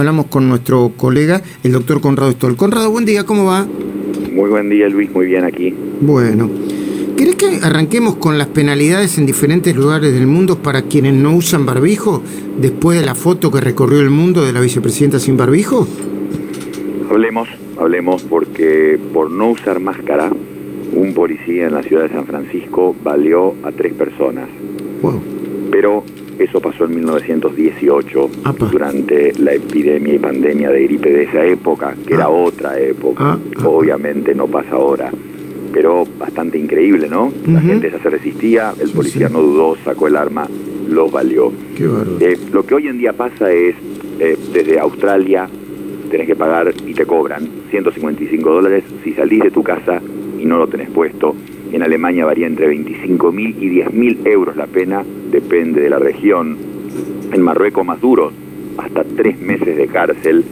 Hablamos con nuestro colega, el doctor Conrado Stoll. Conrado, buen día, ¿cómo va? Muy buen día, Luis, muy bien aquí. Bueno, ¿querés que arranquemos con las penalidades en diferentes lugares del mundo para quienes no usan barbijo, después de la foto que recorrió el mundo de la vicepresidenta sin barbijo? Hablemos, hablemos, porque por no usar máscara, un policía en la ciudad de San Francisco valió a tres personas. Wow. Pero eso pasó en 1918, durante la epidemia y pandemia de gripe de esa época, que era ah. otra época. Ah, ah. Obviamente no pasa ahora. Pero bastante increíble, ¿no? La gente ya se resistía, el policía no dudó, sacó el arma, lo valió. Eh, lo que hoy en día pasa es, eh, desde Australia tenés que pagar y te cobran 155 dólares si salís de tu casa y no lo tenés puesto en Alemania varía entre 25.000 y 10.000 euros la pena, depende de la región. En Marruecos más duro, hasta tres meses de cárcel.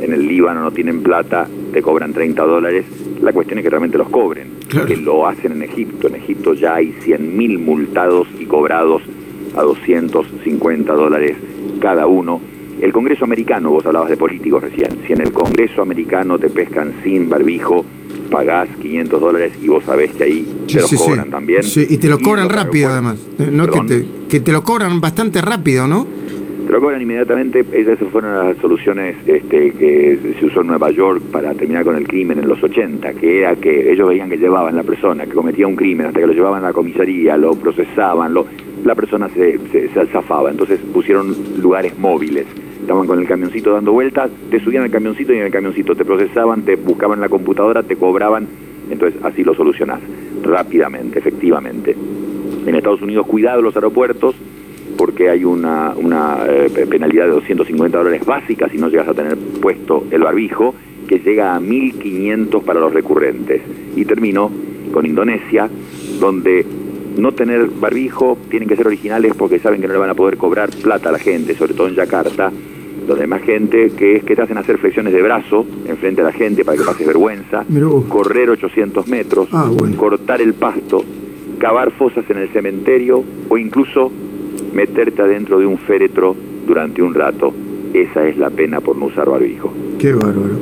En el Líbano no tienen plata, te cobran 30 dólares. La cuestión es que realmente los cobren, que lo hacen en Egipto. En Egipto ya hay 100.000 multados y cobrados a 250 dólares cada uno. El Congreso americano, vos hablabas de políticos recién, si en el Congreso americano te pescan sin barbijo, pagás 500 dólares y vos sabés que ahí te lo cobran también. Y te lo cobran rápido además. Eh, no que te, que te, lo cobran bastante rápido, ¿no? Te lo cobran inmediatamente. Esas fueron las soluciones este, que se usó en Nueva York para terminar con el crimen en los 80, que era que ellos veían que llevaban la persona que cometía un crimen hasta que lo llevaban a la comisaría, lo procesaban, lo, la persona se, se, se zafaba. Entonces pusieron lugares móviles estaban con el camioncito dando vueltas, te subían al camioncito y en el camioncito te procesaban, te buscaban la computadora, te cobraban, entonces así lo solucionás rápidamente, efectivamente. En Estados Unidos, cuidado los aeropuertos, porque hay una, una eh, penalidad de 250 dólares básica si no llegas a tener puesto el barbijo, que llega a 1.500 para los recurrentes. Y termino con Indonesia, donde no tener barbijo tienen que ser originales porque saben que no le van a poder cobrar plata a la gente, sobre todo en Yakarta, donde hay más gente, que es que te hacen hacer flexiones de brazo enfrente a la gente para que pases vergüenza, correr 800 metros, ah, cortar el pasto, cavar fosas en el cementerio o incluso meterte adentro de un féretro durante un rato. Esa es la pena por no usar barbijo. Qué bárbaro.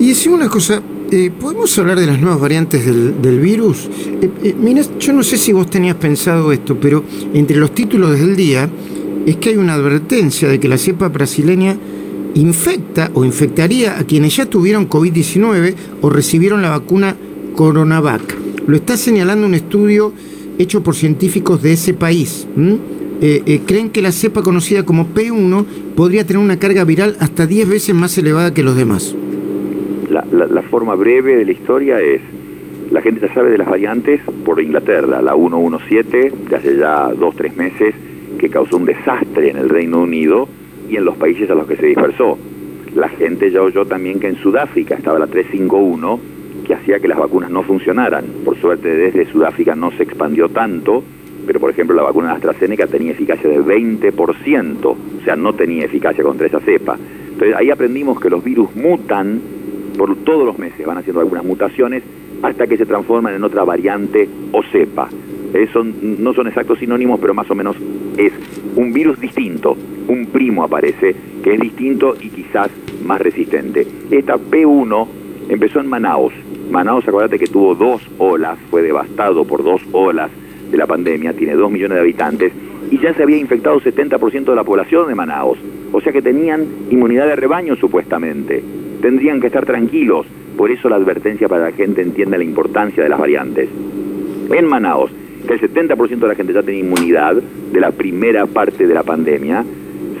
Y decimos una cosa, eh, ¿podemos hablar de las nuevas variantes del, virus? Eh, eh, mira, yo no sé si vos tenías pensado esto, pero entre los títulos del día es que hay una advertencia de que la cepa brasileña infecta o infectaría a quienes ya tuvieron COVID-19 o recibieron la vacuna Coronavac. Lo está señalando un estudio hecho por científicos de ese país. Eh, eh, creen que la cepa conocida como P1 podría tener una carga viral hasta 10 veces más elevada que los demás. La, forma breve de la historia es, la gente ya sabe de las variantes por Inglaterra, la 117, de hace ya 2-3 meses, que causó un desastre en el Reino Unido y en los países a los que se dispersó. La gente ya oyó también que en Sudáfrica estaba la 351, que hacía que las vacunas no funcionaran. Por suerte desde Sudáfrica no se expandió tanto, pero por ejemplo la vacuna de AstraZeneca tenía eficacia de 20%, o sea, no tenía eficacia contra esa cepa. Entonces ahí aprendimos que los virus mutan por todos los meses, van haciendo algunas mutaciones hasta que se transforman en otra variante o cepa. Eso no son exactos sinónimos, pero más o menos es un virus distinto, un primo aparece, que es distinto y quizás más resistente. Esta P1 empezó en Manaus. Manaus, acuérdate que tuvo dos olas, fue devastado por dos olas de la pandemia, tiene dos millones de habitantes y ya se había infectado 70% de la población de Manaus. O sea que tenían inmunidad de rebaño supuestamente. Tendrían que estar tranquilos. Por eso la advertencia para que la gente entienda la importancia de las variantes. En Manaus, que el 70% de la gente ya tenía inmunidad de la primera parte de la pandemia,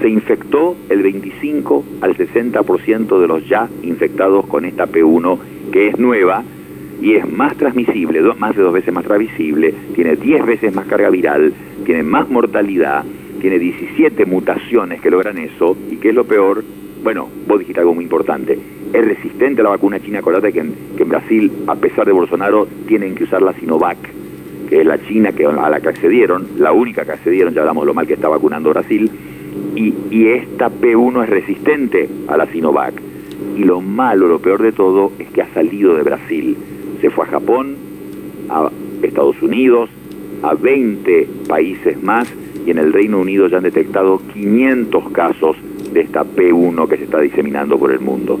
se infectó el 25 al 60% de los ya infectados con esta P1, que es nueva y es más transmisible, más de dos veces más transmisible, tiene 10 veces más carga viral, tiene más mortalidad, tiene 17 mutaciones que logran eso, y que es lo peor, bueno, vos dijiste algo muy importante, es resistente a la vacuna china, acordate que que en Brasil, a pesar de Bolsonaro, tienen que usar la Sinovac, que es la China que, a la que accedieron, la única que accedieron, ya hablamos de lo mal que está vacunando Brasil, y, y esta P1 es resistente a la Sinovac. Y lo malo, lo peor de todo, es que ha salido de Brasil. Se fue a Japón, a Estados Unidos, a 20 países más, y en el Reino Unido ya han detectado 500 casos de esta P1 que se está diseminando por el mundo.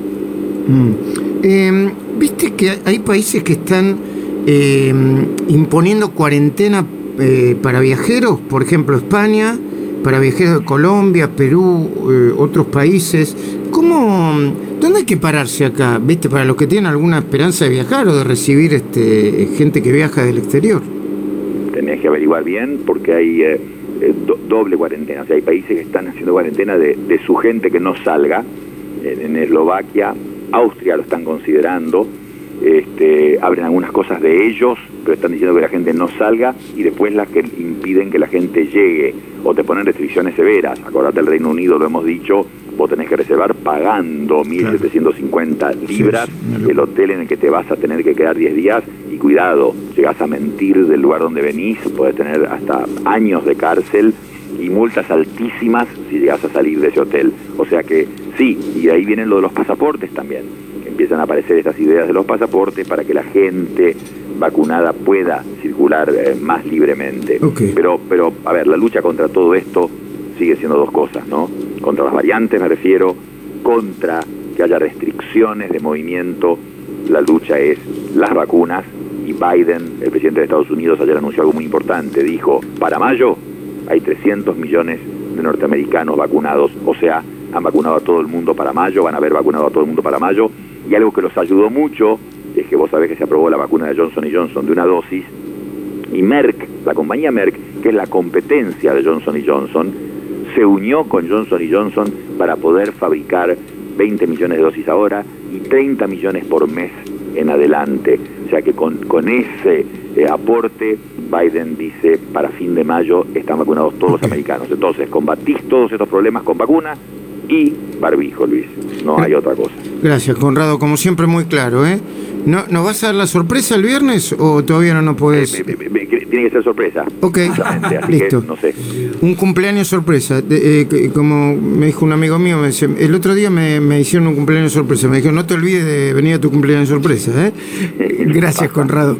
Mm. Em, Viste que hay países que están em, imponiendo cuarentena eh, para viajeros, por ejemplo España, para viajeros de Colombia, Perú, eh, otros países. ¿Cómo, ¿Dónde hay que pararse acá? ¿Viste? Para los que tienen alguna esperanza de viajar o de recibir este, gente que viaja del exterior. Tenés que averiguar bien porque hay eh, doble cuarentena. O sea, hay países que están haciendo cuarentena de, su gente que no salga. En Eslovaquia, Austria lo están considerando, este, abren algunas cosas de ellos, pero están diciendo que la gente no salga y después las que impiden que la gente llegue o te ponen restricciones severas. Acordate del Reino Unido, lo hemos dicho, vos tenés que reservar pagando 1.750 libras el hotel en el que te vas a tener que quedar 10 días y cuidado, llegas a mentir del lugar donde venís, puedes tener hasta años de cárcel y multas altísimas si llegas a salir de ese hotel. O sea que sí, y de ahí vienen lo de los pasaportes también, empiezan a aparecer estas ideas de los pasaportes para que la gente vacunada pueda circular eh, más libremente. Okay. Pero, pero, a ver, la lucha contra todo esto sigue siendo dos cosas, ¿no? Contra las variantes me refiero, contra que haya restricciones de movimiento, la lucha es las vacunas y Biden, el presidente de Estados Unidos, ayer anunció algo muy importante, dijo, para mayo hay 300 millones de norteamericanos vacunados, o sea, han vacunado a todo el mundo para mayo, van a haber vacunado a todo el mundo para mayo, y algo que los ayudó mucho es que vos sabés que se aprobó la vacuna de Johnson Johnson de una dosis, y Merck, la compañía Merck, que es la competencia de Johnson Johnson, se unió con Johnson Johnson para poder fabricar 20 millones de dosis ahora y 30 millones por mes en adelante. O sea que con, con ese eh, aporte, Biden dice, para fin de mayo están vacunados todos los americanos. Entonces, combatís todos estos problemas con vacuna y barbijo, Luis. No hay otra cosa. Gracias, Conrado. Como siempre, muy claro, ¿eh? ¿No, ¿Nos vas a dar la sorpresa el viernes o todavía no nos podés...? Eh, tiene que ser sorpresa. Ok, listo. Que, no sé. Un cumpleaños sorpresa. De, eh, como me dijo un amigo mío, me decía, el otro día me, me, hicieron un cumpleaños sorpresa. Me dijo, no te olvides de venir a tu cumpleaños sorpresa. ¿eh? Gracias, Conrado.